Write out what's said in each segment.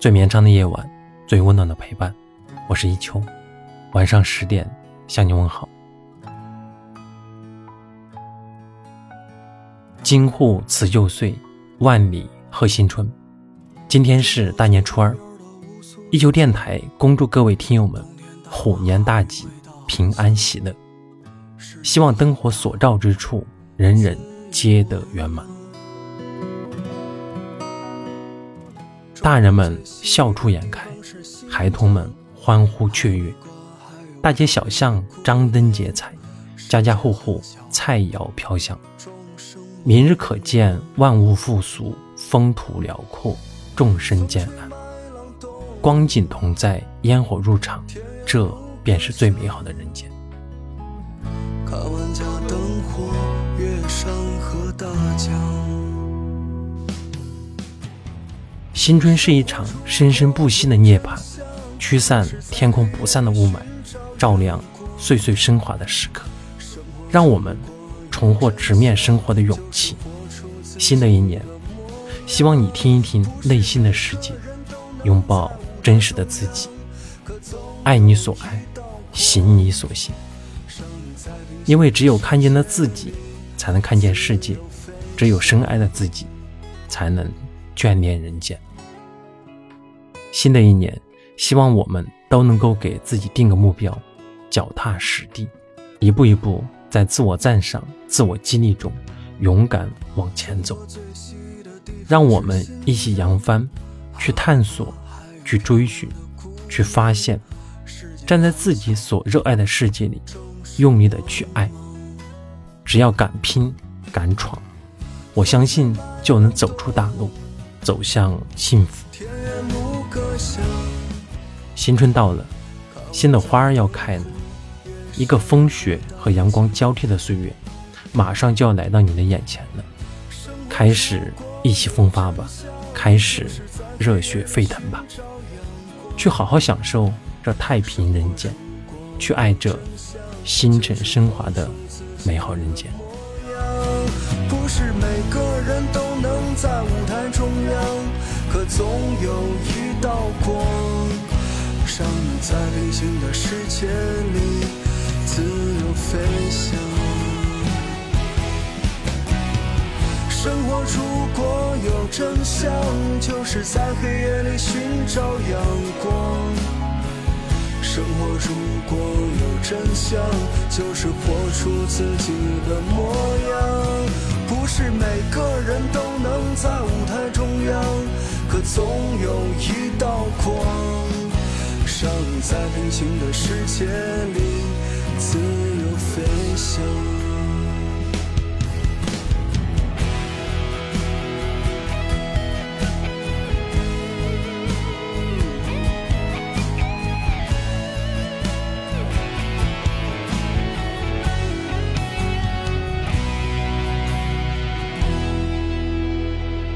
最绵长的夜晚，最温暖的陪伴。我是一秋，晚上十点向你问好。京沪辞旧岁，万里贺新春。今天是大年初二，一秋电台恭祝各位听友们虎年大吉，平安喜乐。希望灯火所照之处，人人皆得圆满。大人们笑出颜开，孩童们欢呼雀跃，大街小巷张灯结彩，家家户户菜肴飘香。明日可见万物复苏，风土辽阔，众生渐安。光景同在，烟火入场，这便是最美好的人间。看万家灯火，月山河大江。新春是一场生生不息的涅槃，驱散天空不散的雾霾，照亮岁岁升华的时刻，让我们重获直面生活的勇气。新的一年，希望你听一听内心的世界，拥抱真实的自己，爱你所爱，行你所行。因为只有看见了自己，才能看见世界；只有深爱了自己，才能眷恋人间。新的一年，希望我们都能够给自己定个目标，脚踏实地，一步一步在自我赞赏、自我激励中勇敢往前走。让我们一起扬帆，去探索，去追寻，去发现，站在自己所热爱的世界里，用力的去爱。只要敢拼敢闯，我相信就能走出大路，走向幸福。歌声新春到了，新的花儿要开了，一个风雪和阳光交替的岁月，马上就要来到你的眼前了。开始意气风发吧，开始热血沸腾吧，去好好享受这太平人间，去爱这星辰升华的美好人间。不是每个光。让你在平行的世界里自由飞翔。生活如果有真相，就是在黑夜里寻找阳光。生活如果有真相，就是活出自己的模样。不是每个人都能在舞台中央，可总有一。让你在平行的世界里自由飞翔。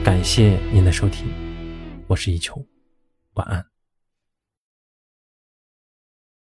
感谢您的收听，我是一秋，晚安。